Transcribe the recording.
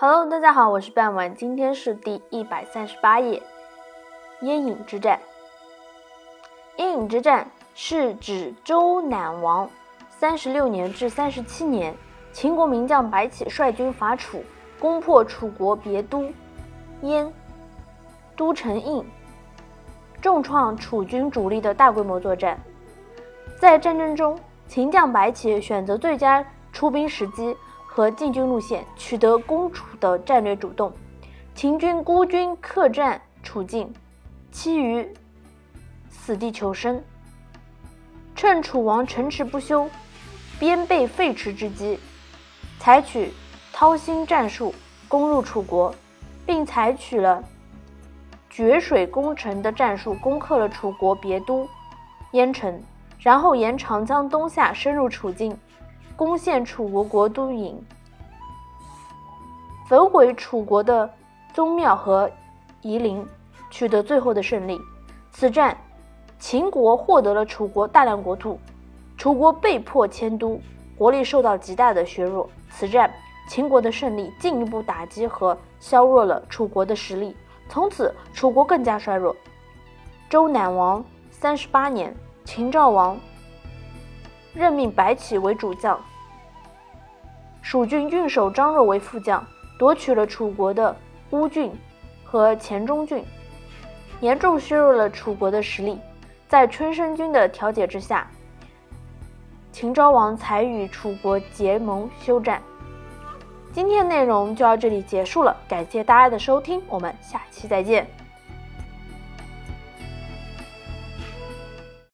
Hello，大家好，我是半晚，今天是第一百三十八页。燕影之战。燕影之战是指周赧王三十六年至三十七年，秦国名将白起率军伐楚，攻破楚国别都燕都城印，重创楚军主力的大规模作战。在战争中，秦将白起选择最佳出兵时机。和进军路线，取得攻楚的战略主动。秦军孤军客战楚境，期于死地求生。趁楚王城池不修、边备废弛之机，采取掏心战术攻入楚国，并采取了决水攻城的战术，攻克了楚国别都燕城，然后沿长江东下，深入楚境。攻陷楚国国都郢，焚毁楚国的宗庙和夷陵，取得最后的胜利。此战，秦国获得了楚国大量国土，楚国被迫迁都，国力受到极大的削弱。此战，秦国的胜利进一步打击和削弱了楚国的实力，从此楚国更加衰弱。周赧王三十八年，秦昭王。任命白起为主将，蜀郡郡守张若为副将，夺取了楚国的乌郡和黔中郡，严重削弱了楚国的实力。在春申君的调解之下，秦昭王才与楚国结盟休战。今天内容就到这里结束了，感谢大家的收听，我们下期再见。